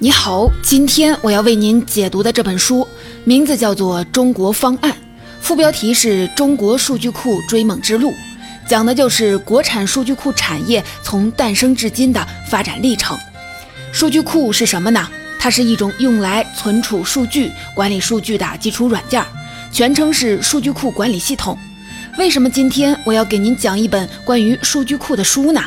你好，今天我要为您解读的这本书名字叫做《中国方案》，副标题是中国数据库追梦之路，讲的就是国产数据库产业从诞生至今的发展历程。数据库是什么呢？它是一种用来存储数据、管理数据的基础软件，全称是数据库管理系统。为什么今天我要给您讲一本关于数据库的书呢？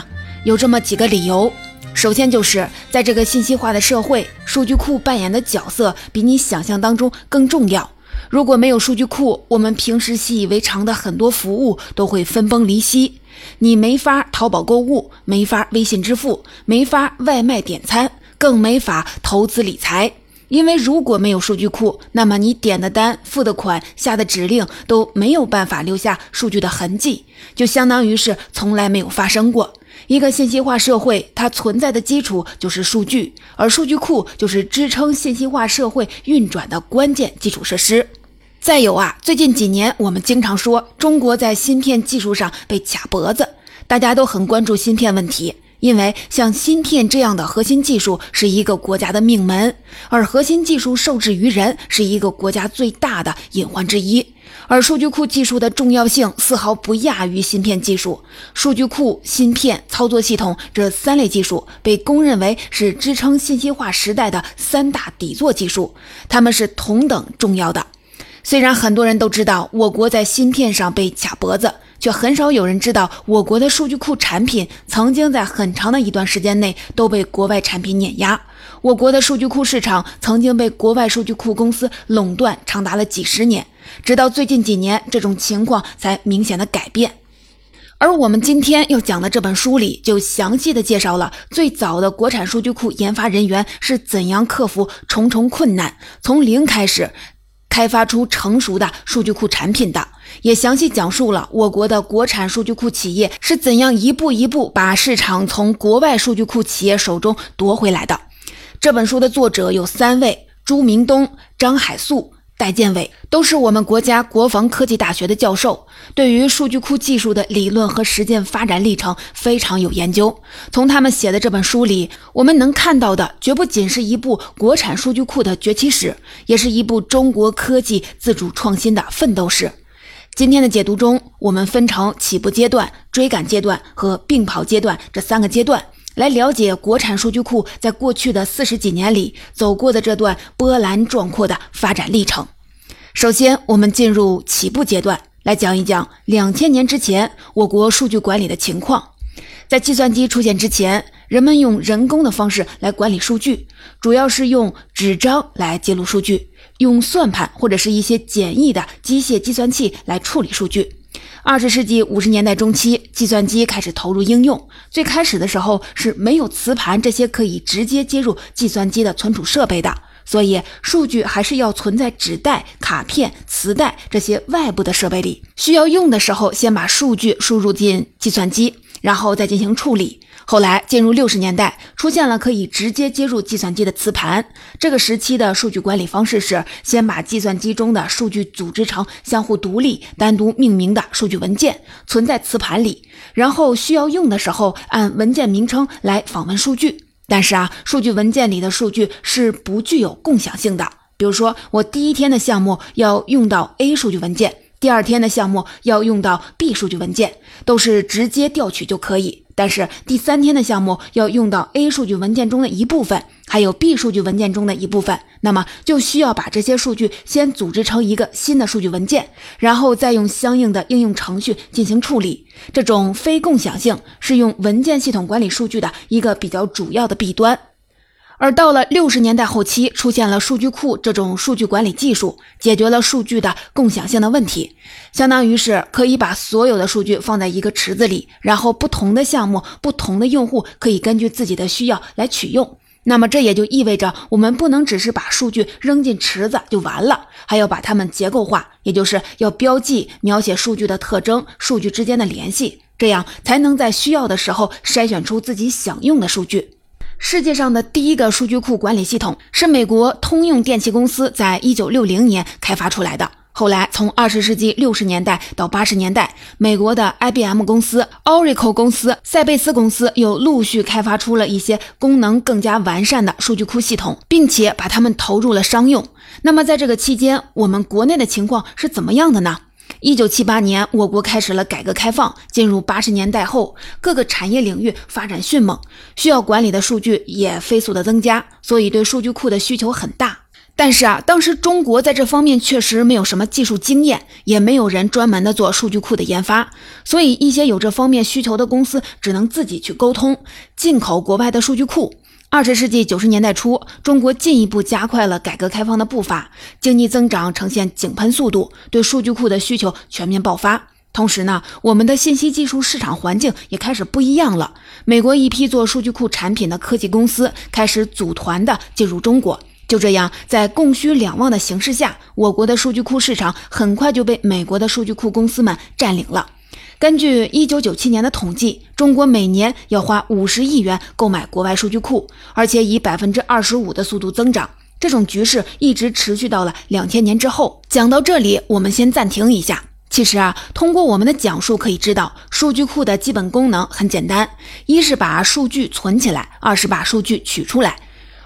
有这么几个理由。首先就是在这个信息化的社会，数据库扮演的角色比你想象当中更重要。如果没有数据库，我们平时习以为常的很多服务都会分崩离析。你没法淘宝购物，没法微信支付，没法外卖点餐，更没法投资理财。因为如果没有数据库，那么你点的单、付的款、下的指令都没有办法留下数据的痕迹，就相当于是从来没有发生过。一个信息化社会，它存在的基础就是数据，而数据库就是支撑信息化社会运转的关键基础设施。再有啊，最近几年我们经常说中国在芯片技术上被卡脖子，大家都很关注芯片问题。因为像芯片这样的核心技术是一个国家的命门，而核心技术受制于人是一个国家最大的隐患之一。而数据库技术的重要性丝毫不亚于芯片技术。数据库、芯片、操作系统这三类技术被公认为是支撑信息化时代的三大底座技术，它们是同等重要的。虽然很多人都知道我国在芯片上被卡脖子。却很少有人知道，我国的数据库产品曾经在很长的一段时间内都被国外产品碾压。我国的数据库市场曾经被国外数据库公司垄断长达了几十年，直到最近几年，这种情况才明显的改变。而我们今天要讲的这本书里，就详细的介绍了最早的国产数据库研发人员是怎样克服重重困难，从零开始。开发出成熟的数据库产品的，也详细讲述了我国的国产数据库企业是怎样一步一步把市场从国外数据库企业手中夺回来的。这本书的作者有三位：朱明东、张海素。戴建伟都是我们国家国防科技大学的教授，对于数据库技术的理论和实践发展历程非常有研究。从他们写的这本书里，我们能看到的绝不仅是一部国产数据库的崛起史，也是一部中国科技自主创新的奋斗史。今天的解读中，我们分成起步阶段、追赶阶段和并跑阶段这三个阶段，来了解国产数据库在过去的四十几年里走过的这段波澜壮阔的发展历程。首先，我们进入起步阶段，来讲一讲两千年之前我国数据管理的情况。在计算机出现之前，人们用人工的方式来管理数据，主要是用纸张来记录数据，用算盘或者是一些简易的机械计算器来处理数据。二十世纪五十年代中期，计算机开始投入应用，最开始的时候是没有磁盘这些可以直接接入计算机的存储设备的。所以，数据还是要存在纸袋、卡片、磁带这些外部的设备里。需要用的时候，先把数据输入进计算机，然后再进行处理。后来进入六十年代，出现了可以直接接入计算机的磁盘。这个时期的数据管理方式是：先把计算机中的数据组织成相互独立、单独命名的数据文件，存在磁盘里，然后需要用的时候按文件名称来访问数据。但是啊，数据文件里的数据是不具有共享性的。比如说，我第一天的项目要用到 A 数据文件，第二天的项目要用到 B 数据文件，都是直接调取就可以。但是第三天的项目要用到 A 数据文件中的一部分，还有 B 数据文件中的一部分，那么就需要把这些数据先组织成一个新的数据文件，然后再用相应的应用程序进行处理。这种非共享性是用文件系统管理数据的一个比较主要的弊端。而到了六十年代后期，出现了数据库这种数据管理技术，解决了数据的共享性的问题，相当于是可以把所有的数据放在一个池子里，然后不同的项目、不同的用户可以根据自己的需要来取用。那么这也就意味着，我们不能只是把数据扔进池子就完了，还要把它们结构化，也就是要标记、描写数据的特征、数据之间的联系，这样才能在需要的时候筛选出自己想用的数据。世界上的第一个数据库管理系统是美国通用电气公司在一九六零年开发出来的。后来，从二十世纪六十年代到八十年代，美国的 IBM 公司、Oracle 公司、赛贝斯公司又陆续开发出了一些功能更加完善的数据库系统，并且把它们投入了商用。那么，在这个期间，我们国内的情况是怎么样的呢？一九七八年，我国开始了改革开放。进入八十年代后，各个产业领域发展迅猛，需要管理的数据也飞速的增加，所以对数据库的需求很大。但是啊，当时中国在这方面确实没有什么技术经验，也没有人专门的做数据库的研发，所以一些有这方面需求的公司只能自己去沟通，进口国外的数据库。二十世纪九十年代初，中国进一步加快了改革开放的步伐，经济增长呈现井喷速度，对数据库的需求全面爆发。同时呢，我们的信息技术市场环境也开始不一样了。美国一批做数据库产品的科技公司开始组团的进入中国。就这样，在供需两旺的形势下，我国的数据库市场很快就被美国的数据库公司们占领了。根据一九九七年的统计，中国每年要花五十亿元购买国外数据库，而且以百分之二十五的速度增长。这种局势一直持续到了两千年之后。讲到这里，我们先暂停一下。其实啊，通过我们的讲述可以知道，数据库的基本功能很简单：一是把数据存起来，二是把数据取出来。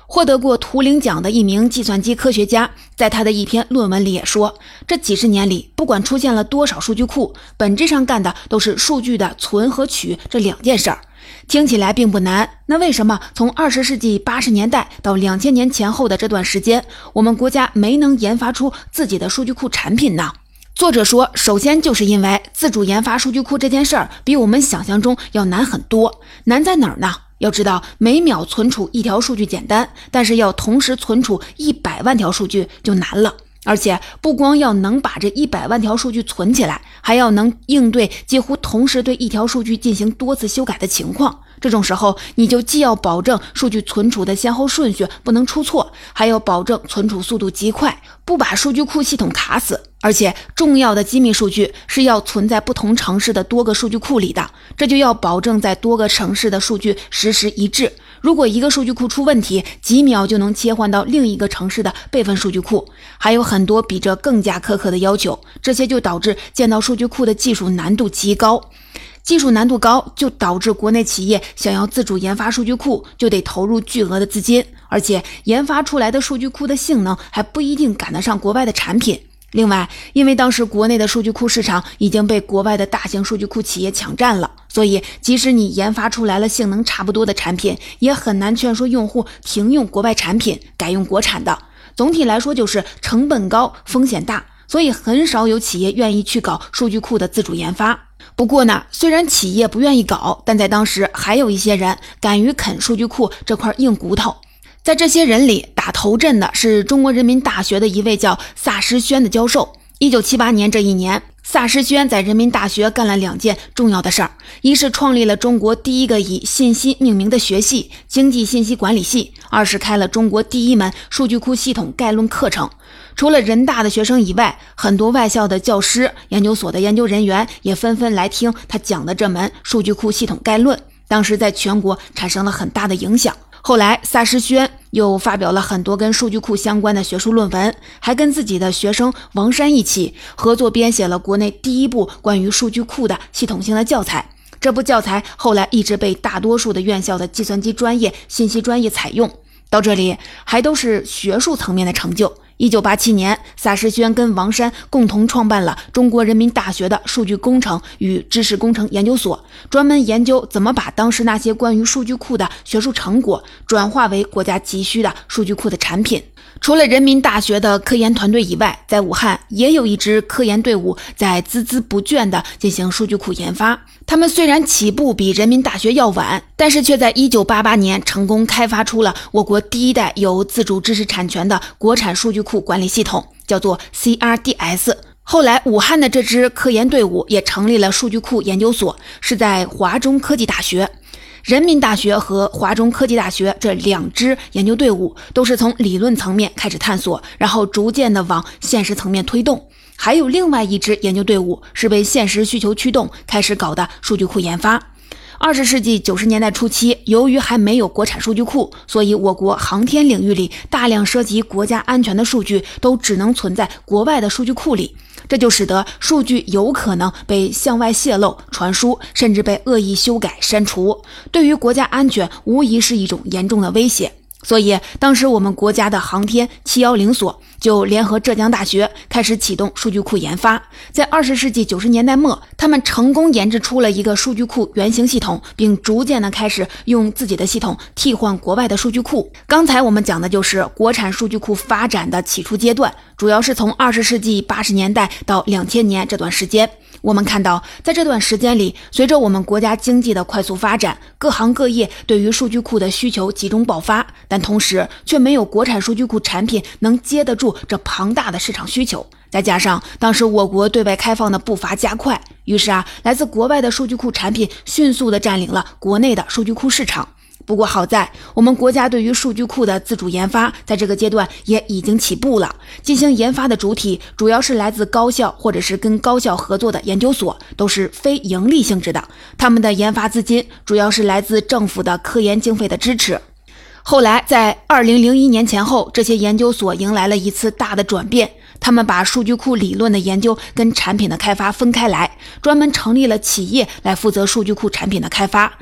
获得过图灵奖的一名计算机科学家，在他的一篇论文里也说，这几十年里，不管出现了多少数据库，本质上干的都是数据的存和取这两件事儿。听起来并不难，那为什么从二十世纪八十年代到两千年前后的这段时间，我们国家没能研发出自己的数据库产品呢？作者说，首先就是因为自主研发数据库这件事儿比我们想象中要难很多。难在哪儿呢？要知道，每秒存储一条数据简单，但是要同时存储一百万条数据就难了。而且，不光要能把这一百万条数据存起来，还要能应对几乎同时对一条数据进行多次修改的情况。这种时候，你就既要保证数据存储的先后顺序不能出错，还要保证存储速度极快，不把数据库系统卡死。而且，重要的机密数据是要存在不同城市的多个数据库里的，这就要保证在多个城市的数据实时一致。如果一个数据库出问题，几秒就能切换到另一个城市的备份数据库。还有很多比这更加苛刻的要求，这些就导致建造数据库的技术难度极高。技术难度高，就导致国内企业想要自主研发数据库，就得投入巨额的资金，而且研发出来的数据库的性能还不一定赶得上国外的产品。另外，因为当时国内的数据库市场已经被国外的大型数据库企业抢占了，所以即使你研发出来了性能差不多的产品，也很难劝说用户停用国外产品，改用国产的。总体来说，就是成本高，风险大，所以很少有企业愿意去搞数据库的自主研发。不过呢，虽然企业不愿意搞，但在当时还有一些人敢于啃数据库这块硬骨头。在这些人里，打头阵的是中国人民大学的一位叫萨师轩的教授。一九七八年这一年，萨师轩在人民大学干了两件重要的事儿：一是创立了中国第一个以信息命名的学系——经济信息管理系；二是开了中国第一门数据库系统概论课程。除了人大的学生以外，很多外校的教师、研究所的研究人员也纷纷来听他讲的这门数据库系统概论。当时在全国产生了很大的影响。后来，萨师轩又发表了很多跟数据库相关的学术论文，还跟自己的学生王山一起合作编写了国内第一部关于数据库的系统性的教材。这部教材后来一直被大多数的院校的计算机专业、信息专业采用。到这里，还都是学术层面的成就。一九八七年，萨师轩跟王山共同创办了中国人民大学的数据工程与知识工程研究所，专门研究怎么把当时那些关于数据库的学术成果转化为国家急需的数据库的产品。除了人民大学的科研团队以外，在武汉也有一支科研队伍在孜孜不倦地进行数据库研发。他们虽然起步比人民大学要晚，但是却在1988年成功开发出了我国第一代有自主知识产权的国产数据库管理系统，叫做 CRDS。后来，武汉的这支科研队伍也成立了数据库研究所，是在华中科技大学。人民大学和华中科技大学这两支研究队伍都是从理论层面开始探索，然后逐渐的往现实层面推动。还有另外一支研究队伍是被现实需求驱动，开始搞的数据库研发。二十世纪九十年代初期，由于还没有国产数据库，所以我国航天领域里大量涉及国家安全的数据都只能存在国外的数据库里，这就使得数据有可能被向外泄露、传输，甚至被恶意修改、删除，对于国家安全无疑是一种严重的威胁。所以，当时我们国家的航天七幺零所就联合浙江大学开始启动数据库研发。在二十世纪九十年代末，他们成功研制出了一个数据库原型系统，并逐渐的开始用自己的系统替换国外的数据库。刚才我们讲的就是国产数据库发展的起初阶段，主要是从二十世纪八十年代到两千年这段时间。我们看到，在这段时间里，随着我们国家经济的快速发展，各行各业对于数据库的需求集中爆发，但同时却没有国产数据库产品能接得住这庞大的市场需求。再加上当时我国对外开放的步伐加快，于是啊，来自国外的数据库产品迅速地占领了国内的数据库市场。不过好在，我们国家对于数据库的自主研发，在这个阶段也已经起步了。进行研发的主体主要是来自高校或者是跟高校合作的研究所，都是非盈利性质的。他们的研发资金主要是来自政府的科研经费的支持。后来在二零零一年前后，这些研究所迎来了一次大的转变，他们把数据库理论的研究跟产品的开发分开来，专门成立了企业来负责数据库产品的开发。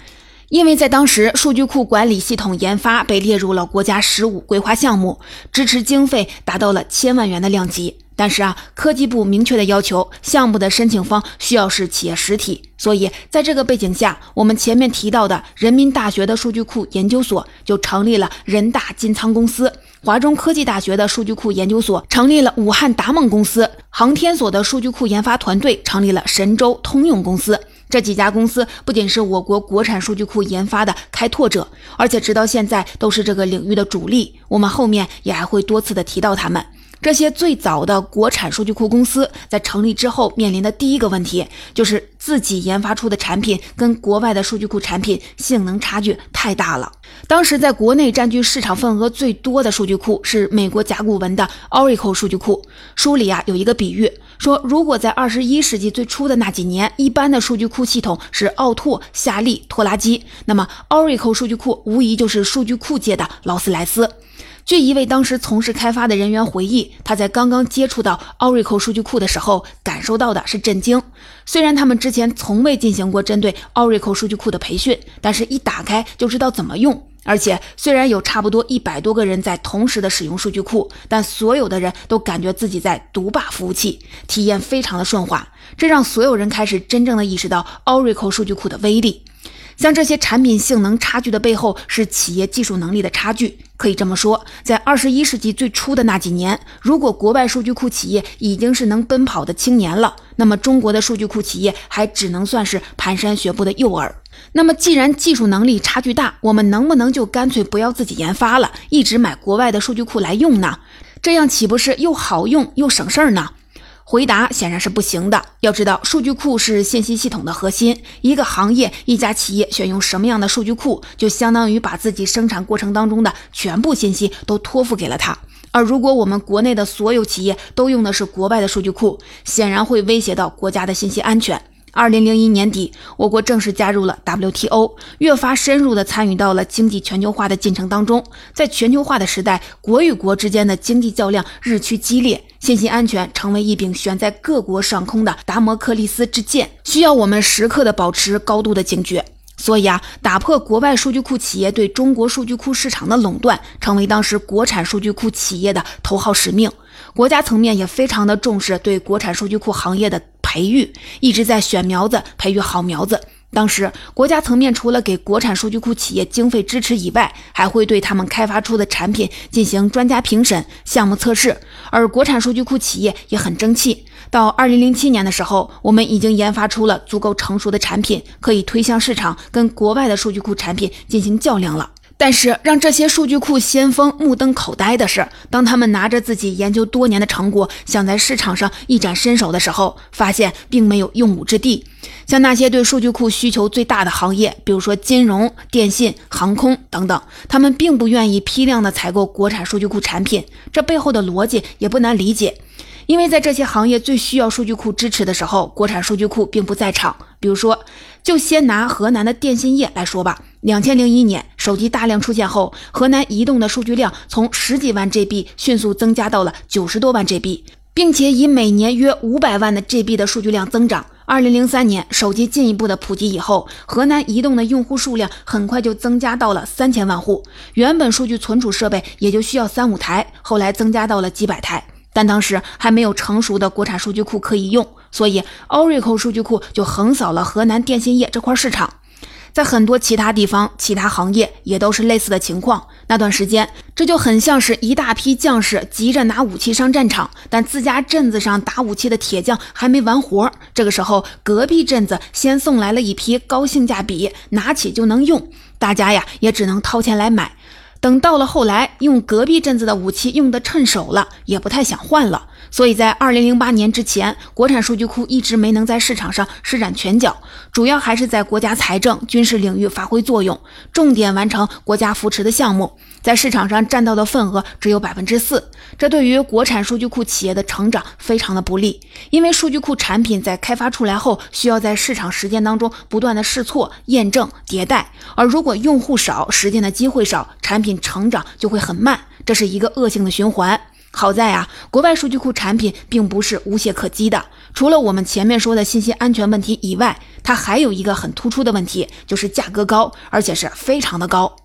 因为在当时，数据库管理系统研发被列入了国家“十五”规划项目，支持经费达到了千万元的量级。但是啊，科技部明确的要求，项目的申请方需要是企业实体。所以，在这个背景下，我们前面提到的人民大学的数据库研究所就成立了人大金仓公司，华中科技大学的数据库研究所成立了武汉达梦公司，航天所的数据库研发团队成立了神州通用公司。这几家公司不仅是我国国产数据库研发的开拓者，而且直到现在都是这个领域的主力。我们后面也还会多次的提到他们。这些最早的国产数据库公司在成立之后面临的第一个问题，就是自己研发出的产品跟国外的数据库产品性能差距太大了。当时在国内占据市场份额最多的数据库是美国甲骨文的 Oracle 数据库。书里啊有一个比喻，说如果在二十一世纪最初的那几年，一般的数据库系统是奥拓、夏利、拖拉机，那么 Oracle 数据库无疑就是数据库界的劳斯莱斯。据一位当时从事开发的人员回忆，他在刚刚接触到 Oracle 数据库的时候，感受到的是震惊。虽然他们之前从未进行过针对 Oracle 数据库的培训，但是一打开就知道怎么用。而且，虽然有差不多一百多个人在同时的使用数据库，但所有的人都感觉自己在独霸服务器，体验非常的顺滑。这让所有人开始真正的意识到 Oracle 数据库的威力。像这些产品性能差距的背后，是企业技术能力的差距。可以这么说，在二十一世纪最初的那几年，如果国外数据库企业已经是能奔跑的青年了，那么中国的数据库企业还只能算是蹒跚学步的幼儿。那么，既然技术能力差距大，我们能不能就干脆不要自己研发了，一直买国外的数据库来用呢？这样岂不是又好用又省事儿呢？回答显然是不行的。要知道，数据库是信息系统的核心。一个行业、一家企业选用什么样的数据库，就相当于把自己生产过程当中的全部信息都托付给了它。而如果我们国内的所有企业都用的是国外的数据库，显然会威胁到国家的信息安全。二零零一年底，我国正式加入了 WTO，越发深入地参与到了经济全球化的进程当中。在全球化的时代，国与国之间的经济较量日趋激烈，信息安全成为一柄悬在各国上空的达摩克利斯之剑，需要我们时刻的保持高度的警觉。所以啊，打破国外数据库企业对中国数据库市场的垄断，成为当时国产数据库企业的头号使命。国家层面也非常的重视对国产数据库行业的。培育一直在选苗子，培育好苗子。当时国家层面除了给国产数据库企业经费支持以外，还会对他们开发出的产品进行专家评审、项目测试。而国产数据库企业也很争气。到二零零七年的时候，我们已经研发出了足够成熟的产品，可以推向市场，跟国外的数据库产品进行较量了。但是让这些数据库先锋目瞪口呆的是，当他们拿着自己研究多年的成果，想在市场上一展身手的时候，发现并没有用武之地。像那些对数据库需求最大的行业，比如说金融、电信、航空等等，他们并不愿意批量的采购国产数据库产品。这背后的逻辑也不难理解。因为在这些行业最需要数据库支持的时候，国产数据库并不在场。比如说，就先拿河南的电信业来说吧。两千零一年手机大量出现后，河南移动的数据量从十几万 GB 迅速增加到了九十多万 GB，并且以每年约五百万的 GB 的数据量增长。二零零三年手机进一步的普及以后，河南移动的用户数量很快就增加到了三千万户。原本数据存储设备也就需要三五台，后来增加到了几百台。但当时还没有成熟的国产数据库可以用，所以 Oracle 数据库就横扫了河南电信业这块市场。在很多其他地方、其他行业也都是类似的情况。那段时间，这就很像是一大批将士急着拿武器上战场，但自家镇子上打武器的铁匠还没完活。这个时候，隔壁镇子先送来了一批高性价比、拿起就能用，大家呀也只能掏钱来买。等到了后来，用隔壁镇子的武器用得趁手了，也不太想换了。所以在二零零八年之前，国产数据库一直没能在市场上施展拳脚，主要还是在国家财政、军事领域发挥作用，重点完成国家扶持的项目，在市场上占到的份额只有百分之四，这对于国产数据库企业的成长非常的不利。因为数据库产品在开发出来后，需要在市场实践当中不断的试错、验证、迭代，而如果用户少，实践的机会少，产品成长就会很慢，这是一个恶性的循环。好在啊，国外数据库产品并不是无懈可击的。除了我们前面说的信息安全问题以外，它还有一个很突出的问题，就是价格高，而且是非常的高。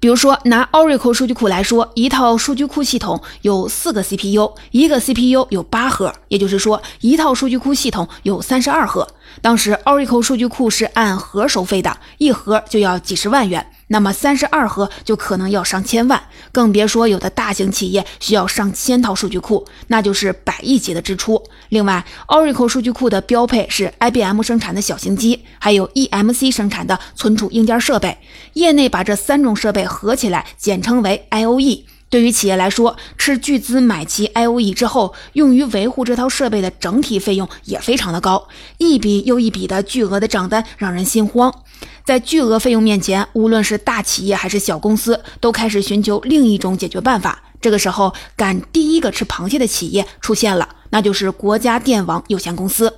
比如说，拿 Oracle 数据库来说，一套数据库系统有四个 CPU，一个 CPU 有八核，也就是说，一套数据库系统有三十二核。当时 Oracle 数据库是按核收费的，一盒就要几十万元。那么三十二核就可能要上千万，更别说有的大型企业需要上千套数据库，那就是百亿级的支出。另外，Oracle 数据库的标配是 IBM 生产的小型机，还有 EMC 生产的存储硬件设备。业内把这三种设备合起来简称为 IOE。对于企业来说，斥巨资买齐 IOE 之后，用于维护这套设备的整体费用也非常的高，一笔又一笔的巨额的账单让人心慌。在巨额费用面前，无论是大企业还是小公司，都开始寻求另一种解决办法。这个时候，敢第一个吃螃蟹的企业出现了，那就是国家电网有限公司。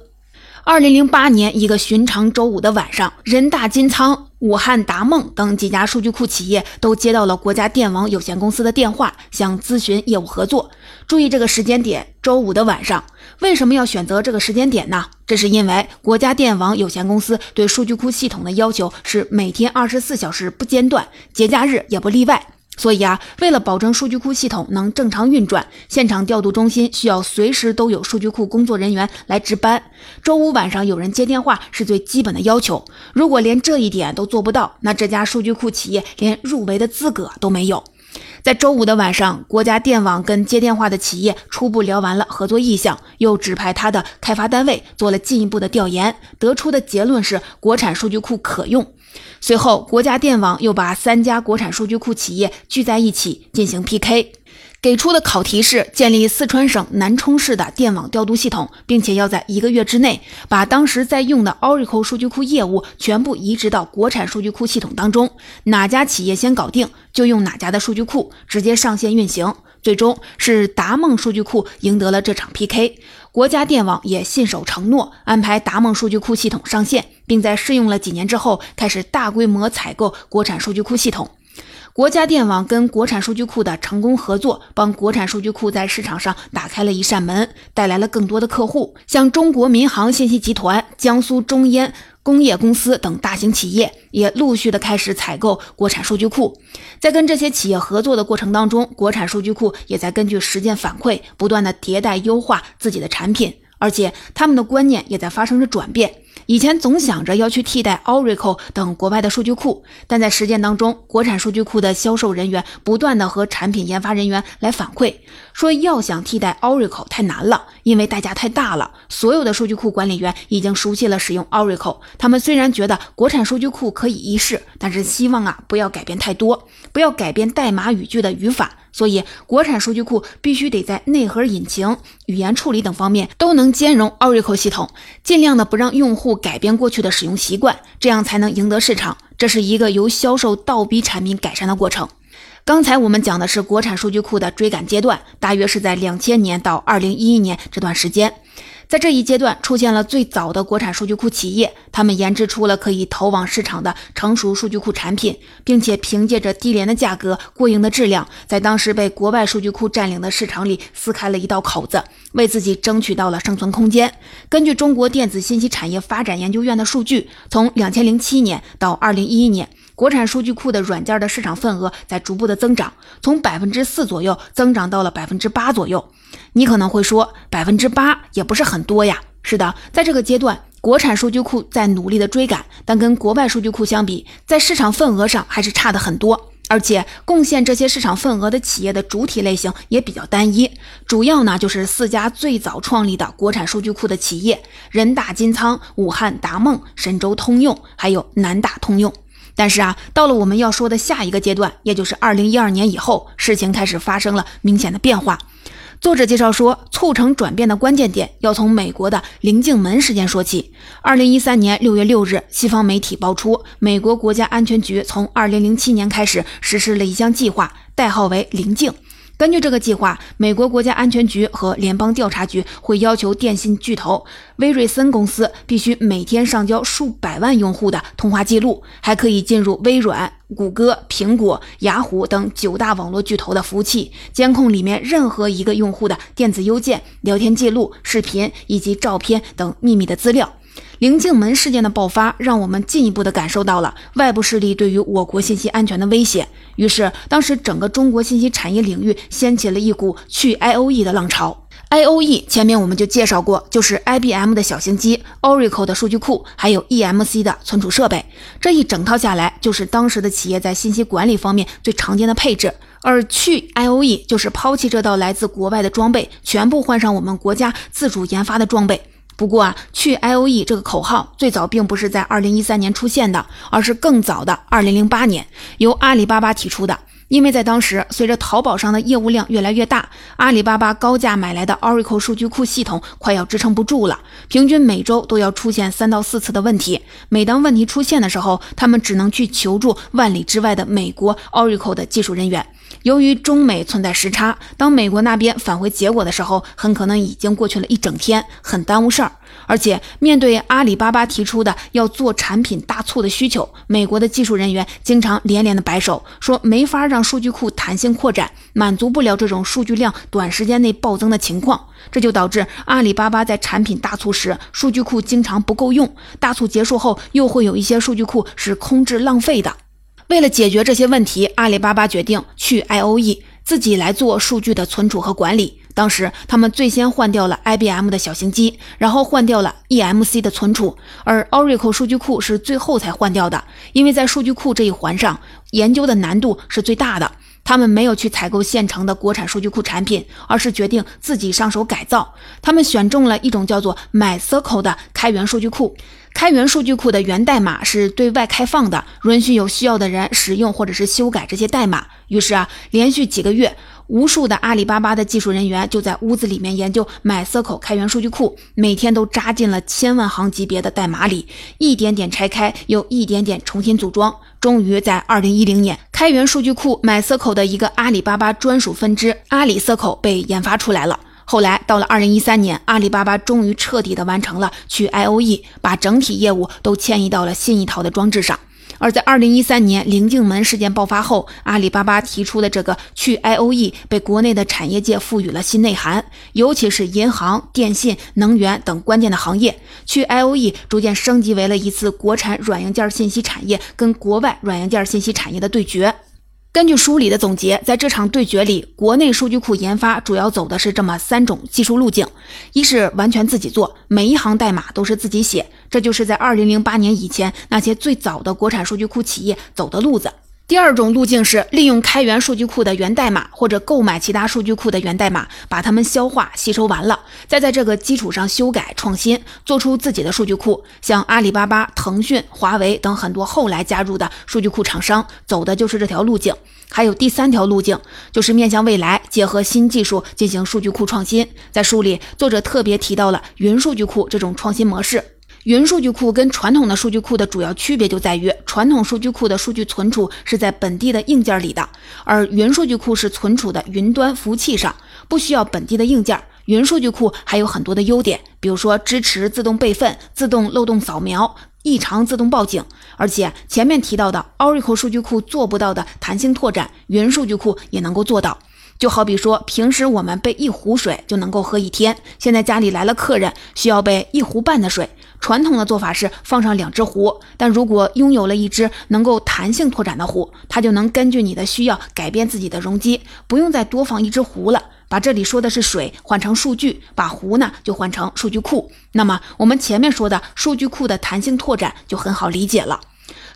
二零零八年一个寻常周五的晚上，人大金仓、武汉达梦等几家数据库企业都接到了国家电网有限公司的电话，想咨询业务合作。注意这个时间点，周五的晚上。为什么要选择这个时间点呢？这是因为国家电网有限公司对数据库系统的要求是每天二十四小时不间断，节假日也不例外。所以啊，为了保证数据库系统能正常运转，现场调度中心需要随时都有数据库工作人员来值班。周五晚上有人接电话是最基本的要求。如果连这一点都做不到，那这家数据库企业连入围的资格都没有。在周五的晚上，国家电网跟接电话的企业初步聊完了合作意向，又指派他的开发单位做了进一步的调研，得出的结论是国产数据库可用。随后，国家电网又把三家国产数据库企业聚在一起进行 PK。给出的考题是建立四川省南充市的电网调度系统，并且要在一个月之内把当时在用的 Oracle 数据库业务全部移植到国产数据库系统当中。哪家企业先搞定，就用哪家的数据库直接上线运行。最终是达梦数据库赢得了这场 PK，国家电网也信守承诺，安排达梦数据库系统上线，并在试用了几年之后开始大规模采购国产数据库系统。国家电网跟国产数据库的成功合作，帮国产数据库在市场上打开了一扇门，带来了更多的客户，像中国民航信息集团、江苏中烟工业公司等大型企业也陆续的开始采购国产数据库。在跟这些企业合作的过程当中，国产数据库也在根据实践反馈，不断的迭代优化自己的产品，而且他们的观念也在发生着转变。以前总想着要去替代 Oracle 等国外的数据库，但在实践当中，国产数据库的销售人员不断的和产品研发人员来反馈，说要想替代 Oracle 太难了，因为代价太大了。所有的数据库管理员已经熟悉了使用 Oracle，他们虽然觉得国产数据库可以一试，但是希望啊不要改变太多，不要改变代码语句的语法。所以，国产数据库必须得在内核引擎、语言处理等方面都能兼容 Oracle 系统，尽量的不让用户改变过去的使用习惯，这样才能赢得市场。这是一个由销售倒逼产品改善的过程。刚才我们讲的是国产数据库的追赶阶段，大约是在两千年到二零一一年这段时间。在这一阶段，出现了最早的国产数据库企业，他们研制出了可以投往市场的成熟数据库产品，并且凭借着低廉的价格、过硬的质量，在当时被国外数据库占领的市场里撕开了一道口子，为自己争取到了生存空间。根据中国电子信息产业发展研究院的数据，从两千零七年到二零一一年，国产数据库的软件的市场份额在逐步的增长，从百分之四左右增长到了百分之八左右。你可能会说，百分之八也不是很多呀。是的，在这个阶段，国产数据库在努力的追赶，但跟国外数据库相比，在市场份额上还是差的很多。而且，贡献这些市场份额的企业的主体类型也比较单一，主要呢就是四家最早创立的国产数据库的企业：人大金仓、武汉达梦、神州通用，还有南大通用。但是啊，到了我们要说的下一个阶段，也就是二零一二年以后，事情开始发生了明显的变化。作者介绍说，促成转变的关键点要从美国的棱镜门事件说起。二零一三年六月六日，西方媒体爆出，美国国家安全局从二零零七年开始实施了一项计划，代号为“棱镜”。根据这个计划，美国国家安全局和联邦调查局会要求电信巨头威瑞森公司必须每天上交数百万用户的通话记录，还可以进入微软、谷歌、苹果、雅虎等九大网络巨头的服务器，监控里面任何一个用户的电子邮件、聊天记录、视频以及照片等秘密的资料。棱镜门事件的爆发，让我们进一步的感受到了外部势力对于我国信息安全的威胁。于是，当时整个中国信息产业领域掀起了一股去 I O E 的浪潮。I O E 前面我们就介绍过，就是 I B M 的小型机、Oracle 的数据库，还有 E M C 的存储设备。这一整套下来，就是当时的企业在信息管理方面最常见的配置。而去 I O E 就是抛弃这套来自国外的装备，全部换上我们国家自主研发的装备。不过啊，去 I O E 这个口号最早并不是在二零一三年出现的，而是更早的二零零八年由阿里巴巴提出的。因为在当时，随着淘宝上的业务量越来越大，阿里巴巴高价买来的 Oracle 数据库系统快要支撑不住了，平均每周都要出现三到四次的问题。每当问题出现的时候，他们只能去求助万里之外的美国 Oracle 的技术人员。由于中美存在时差，当美国那边返回结果的时候，很可能已经过去了一整天，很耽误事儿。而且面对阿里巴巴提出的要做产品大促的需求，美国的技术人员经常连连的摆手，说没法让数据库弹性扩展，满足不了这种数据量短时间内暴增的情况。这就导致阿里巴巴在产品大促时，数据库经常不够用；大促结束后，又会有一些数据库是空置浪费的。为了解决这些问题，阿里巴巴决定去 I O E，自己来做数据的存储和管理。当时他们最先换掉了 I B M 的小型机，然后换掉了 E M C 的存储，而 Oracle 数据库是最后才换掉的，因为在数据库这一环上，研究的难度是最大的。他们没有去采购现成的国产数据库产品，而是决定自己上手改造。他们选中了一种叫做 MySQL 的开源数据库。开源数据库的源代码是对外开放的，允许有需要的人使用或者是修改这些代码。于是啊，连续几个月。无数的阿里巴巴的技术人员就在屋子里面研究 MySQL 开源数据库，每天都扎进了千万行级别的代码里，一点点拆开，又一点点重新组装。终于在二零一零年，开源数据库 MySQL 的一个阿里巴巴专属分支阿里 SQL 被研发出来了。后来到了二零一三年，阿里巴巴终于彻底的完成了去 I O E，把整体业务都迁移到了新一套的装置上。而在二零一三年棱镜门事件爆发后，阿里巴巴提出的这个去 I O E 被国内的产业界赋予了新内涵，尤其是银行、电信、能源等关键的行业，去 I O E 逐渐升级为了一次国产软硬件信息产业跟国外软硬件信息产业的对决。根据书里的总结，在这场对决里，国内数据库研发主要走的是这么三种技术路径：一是完全自己做，每一行代码都是自己写。这就是在二零零八年以前那些最早的国产数据库企业走的路子。第二种路径是利用开源数据库的源代码，或者购买其他数据库的源代码，把它们消化吸收完了，再在这个基础上修改创新，做出自己的数据库。像阿里巴巴、腾讯、华为等很多后来加入的数据库厂商，走的就是这条路径。还有第三条路径，就是面向未来，结合新技术进行数据库创新。在书里，作者特别提到了云数据库这种创新模式。云数据库跟传统的数据库的主要区别就在于，传统数据库的数据存储是在本地的硬件里的，而云数据库是存储的云端服务器上，不需要本地的硬件。云数据库还有很多的优点，比如说支持自动备份、自动漏洞扫描、异常自动报警，而且前面提到的 Oracle 数据库做不到的弹性拓展，云数据库也能够做到。就好比说，平时我们备一壶水就能够喝一天，现在家里来了客人，需要备一壶半的水。传统的做法是放上两只壶，但如果拥有了一只能够弹性拓展的壶，它就能根据你的需要改变自己的容积，不用再多放一只壶了。把这里说的是水换成数据，把壶呢就换成数据库。那么我们前面说的数据库的弹性拓展就很好理解了。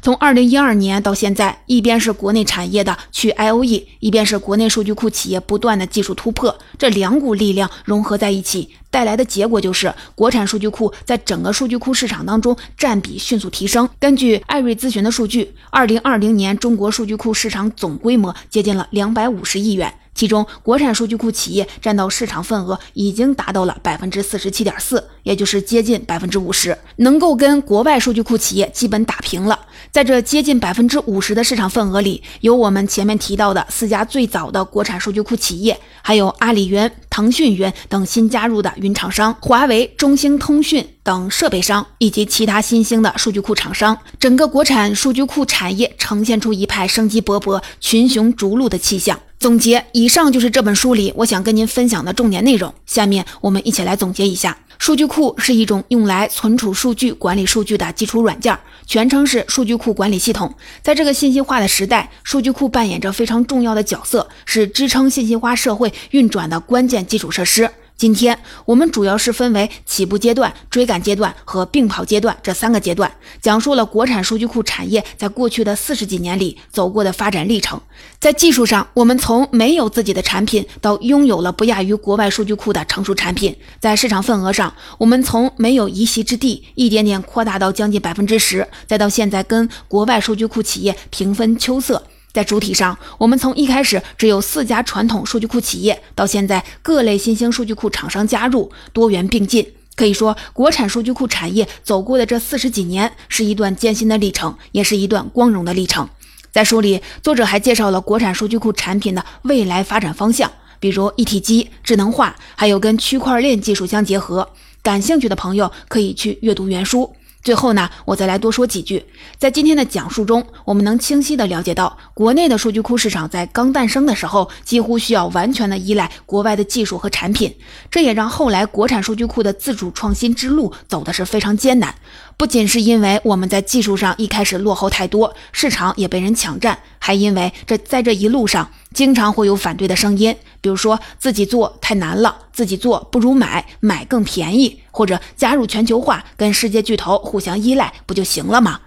从二零一二年到现在，一边是国内产业的去 I O E，一边是国内数据库企业不断的技术突破，这两股力量融合在一起，带来的结果就是国产数据库在整个数据库市场当中占比迅速提升。根据艾瑞咨询的数据，二零二零年中国数据库市场总规模接近了两百五十亿元。其中，国产数据库企业占到市场份额已经达到了百分之四十七点四，也就是接近百分之五十，能够跟国外数据库企业基本打平了。在这接近百分之五十的市场份额里，有我们前面提到的四家最早的国产数据库企业，还有阿里云、腾讯云等新加入的云厂商，华为、中兴通讯等设备商，以及其他新兴的数据库厂商。整个国产数据库产业呈现出一派生机勃勃、群雄逐鹿的气象。总结，以上就是这本书里我想跟您分享的重点内容。下面我们一起来总结一下：数据库是一种用来存储数据、管理数据的基础软件，全称是数据库管理系统。在这个信息化的时代，数据库扮演着非常重要的角色，是支撑信息化社会运转的关键基础设施。今天我们主要是分为起步阶段、追赶阶段和并跑阶段这三个阶段，讲述了国产数据库产业在过去的四十几年里走过的发展历程。在技术上，我们从没有自己的产品到拥有了不亚于国外数据库的成熟产品；在市场份额上，我们从没有一席之地一点点扩大到将近百分之十，再到现在跟国外数据库企业平分秋色。在主体上，我们从一开始只有四家传统数据库企业，到现在各类新兴数据库厂商加入，多元并进。可以说，国产数据库产业走过的这四十几年，是一段艰辛的历程，也是一段光荣的历程。在书里，作者还介绍了国产数据库产品的未来发展方向，比如一体机、智能化，还有跟区块链技术相结合。感兴趣的朋友可以去阅读原书。最后呢，我再来多说几句。在今天的讲述中，我们能清晰地了解到，国内的数据库市场在刚诞生的时候，几乎需要完全的依赖国外的技术和产品。这也让后来国产数据库的自主创新之路走的是非常艰难。不仅是因为我们在技术上一开始落后太多，市场也被人抢占，还因为这在这一路上经常会有反对的声音，比如说自己做太难了，自己做不如买，买更便宜，或者加入全球化，跟世界巨头互相依赖不就行了吗？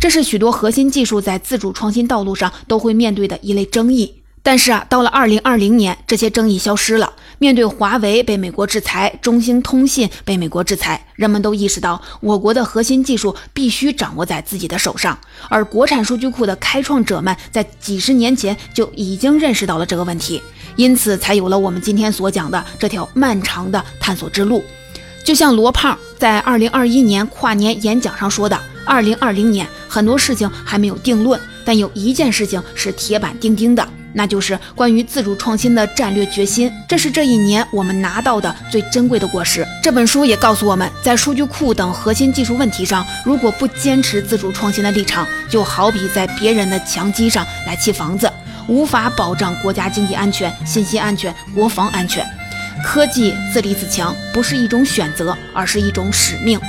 这是许多核心技术在自主创新道路上都会面对的一类争议。但是啊，到了二零二零年，这些争议消失了。面对华为被美国制裁，中兴通信被美国制裁，人们都意识到我国的核心技术必须掌握在自己的手上。而国产数据库的开创者们在几十年前就已经认识到了这个问题，因此才有了我们今天所讲的这条漫长的探索之路。就像罗胖在二零二一年跨年演讲上说的：“二零二零年很多事情还没有定论，但有一件事情是铁板钉钉的。”那就是关于自主创新的战略决心，这是这一年我们拿到的最珍贵的果实。这本书也告诉我们，在数据库等核心技术问题上，如果不坚持自主创新的立场，就好比在别人的墙基上来砌房子，无法保障国家经济安全、信息安全、国防安全。科技自立自强不是一种选择，而是一种使命。